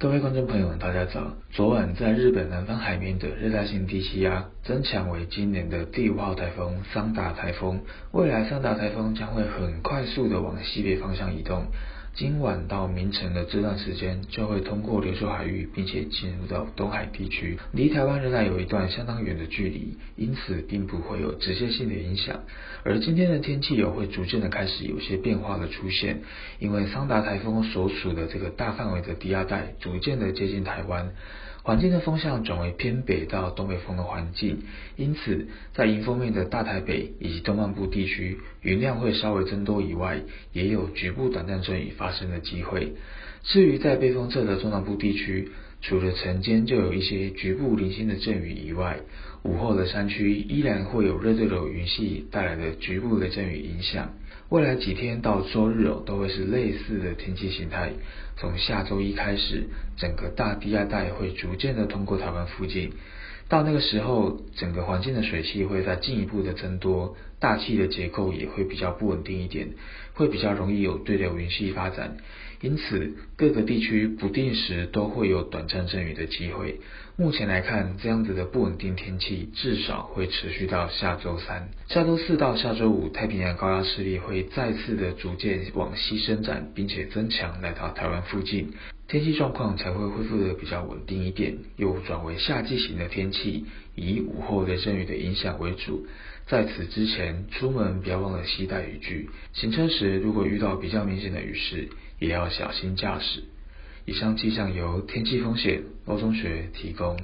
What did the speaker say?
各位观众朋友们，大家早。昨晚在日本南方海面的热带性低气压增强为今年的第五号台风桑达台风，未来桑达台风将会很快速的往西北方向移动。今晚到明晨的这段时间，就会通过琉球海域，并且进入到东海地区，离台湾仍然有一段相当远的距离，因此并不会有直接性的影响。而今天的天气也会逐渐的开始有些变化的出现，因为桑达台风所属的这个大范围的低压带逐渐的接近台湾。环境的风向转为偏北到东北风的环境，因此在迎风面的大台北以及东半部地区，云量会稍微增多以外，也有局部短暂阵雨发生的机会。至于在背风侧的中南部地区，除了晨间就有一些局部零星的阵雨以外，午后的山区依然会有热对流云系带来的局部的阵雨影响。未来几天到周日哦，都会是类似的天气形态。从下周一开始，整个大低压带会逐渐的通过台湾附近。到那个时候，整个环境的水汽会再进一步的增多，大气的结构也会比较不稳定一点，会比较容易有对流云系发展。因此，各个地区不定时都会有短暂阵雨的机会。目前来看，这样子的不稳定天气至少会持续到下周三。下周四到下周五，太平洋高压势力会再次的逐渐往西伸展，并且增强来到台湾附近。天气状况才会恢复的比较稳定一点，又转为夏季型的天气，以午后的阵雨的影响为主。在此之前，出门不要忘了携带雨具。行车时如果遇到比较明显的雨势，也要小心驾驶。以上气象由天气风险欧中学提供。